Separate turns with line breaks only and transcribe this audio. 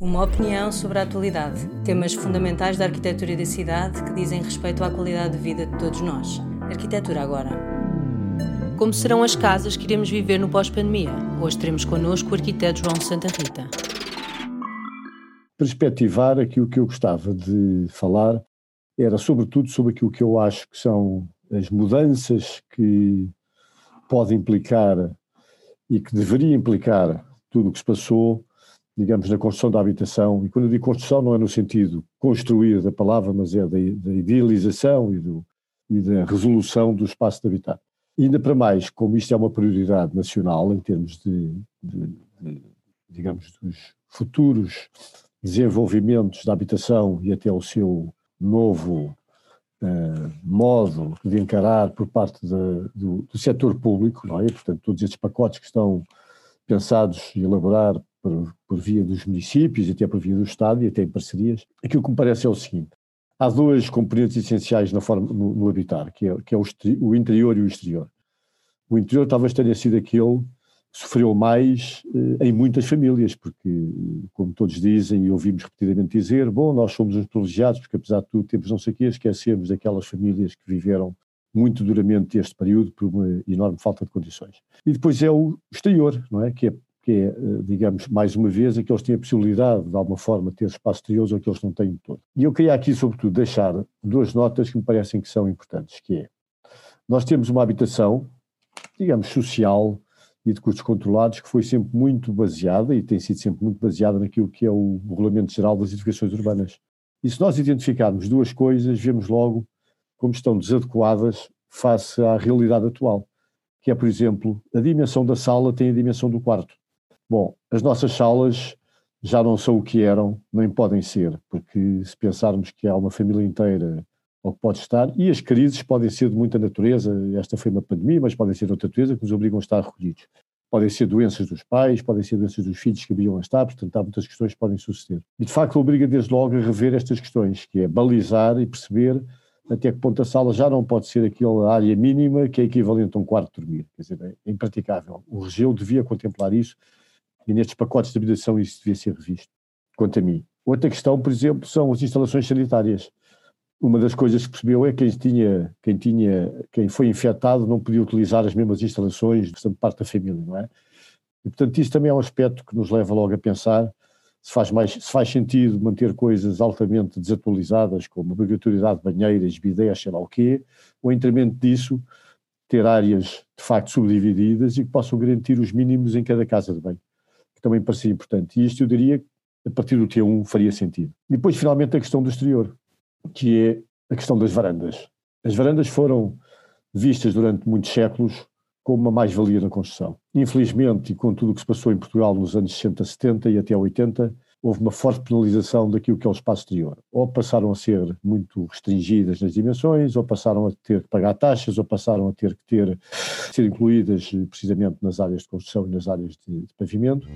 Uma opinião sobre a atualidade, temas fundamentais da arquitetura e da cidade que dizem respeito à qualidade de vida de todos nós. Arquitetura agora. Como serão as casas que iremos viver no pós-pandemia? Hoje teremos connosco o arquiteto João Santa Rita.
Perspectivar aquilo que eu gostava de falar era sobretudo sobre aquilo que eu acho que são as mudanças que pode implicar e que deveria implicar tudo o que se passou digamos, na construção da habitação, e quando eu digo construção não é no sentido construir da palavra, mas é da, da idealização e, do, e, da resolução do espaço de habitar. E ainda para mais, como isto é uma prioridade nacional em termos de, de, de digamos, dos futuros desenvolvimentos da habitação e até o seu novo uh, modo de encarar por parte de, do, do setor público, não é? Portanto, todos estes pacotes que estão pensados e elaborar por, por, via dos municípios e até por via do Estado e até em parcerias. Aquilo que me parece é o seguinte: há duas componentes essenciais na forma, no, no habitar, que é, que é o, o, interior e o exterior. O interior talvez tenha sido aquele que sofreu mais eh, em muitas famílias, porque, como todos dizem e ouvimos repetidamente dizer, bom, nós somos uns privilegiados, porque apesar de tudo temos não sei o quê, esquecemos daquelas famílias que viveram muito duramente este período por uma enorme falta de condições. E depois é o exterior, não é? Que é que é, eh, digamos, mais uma vez, é que têm a possibilidade, de alguma forma, ter espaço exterior ou que eles não têm todo. E eu queria aqui, sobretudo, deixar duas notas que me parecem que são importantes, que é, nós temos uma habitação, digamos, social e de custos controlados, que foi sempre muito baseada, e tem sido sempre muito baseada naquilo que é o Regulamento Geral das Edificações Urbanas. E se nós identificarmos duas coisas, vemos logo como estão desadequadas face à realidade atual, que é, por exemplo, a dimensão da sala tem a dimensão do quarto. Bom, as nossas salas já não são o que eram, nem podem ser, porque se pensarmos que há uma família inteira ou que pode estar, e as crises podem ser de muita natureza, esta foi uma pandemia, mas podem ser de outra natureza que nos obrigam a estar recolhidos. Podem ser doenças dos pais, podem ser doenças dos filhos que haviam a estar, portanto há muitas questões que podem suceder. E de facto obriga desde logo a rever estas questões, que é balizar e perceber até que ponto a sala já não pode ser aquela área mínima que é equivalente a um quarto de dormir. Quer dizer, é impraticável. O regeu devia contemplar isso e nestes pacotes de habitação isso devia ser revisto, quanto a mim. Outra questão, por exemplo, são as instalações sanitárias. Uma das coisas que percebeu é que quem tinha, quem tinha, quem foi infectado não podia utilizar as mesmas instalações, portanto, parte da família, não é? E, portanto, isso também é um aspecto que nos leva logo a pensar se faz, mais, se faz sentido manter coisas altamente desatualizadas, como obrigatoriedade de banheiras, bidés, sei lá o quê, ou em detrimento disso, ter áreas de facto subdivididas e que possam garantir os mínimos em cada casa de banho que também parecia importante. E isto eu diria, a partir do T1 faria sentido. E depois, finalmente, a questão do exterior, que é a questão das varandas. As varandas foram vistas durante muitos séculos como uma mais-valia na construção. Infelizmente, e com tudo o que se passou em Portugal nos anos 60, 70 e até 80, houve uma forte penalização daquilo que é o espaço exterior. Ou passaram a ser muito restringidas nas dimensões, ou passaram a ter que pagar taxas, ou passaram a ter que ter, ser incluídas precisamente nas áreas de construção e nas áreas de, de pavimento.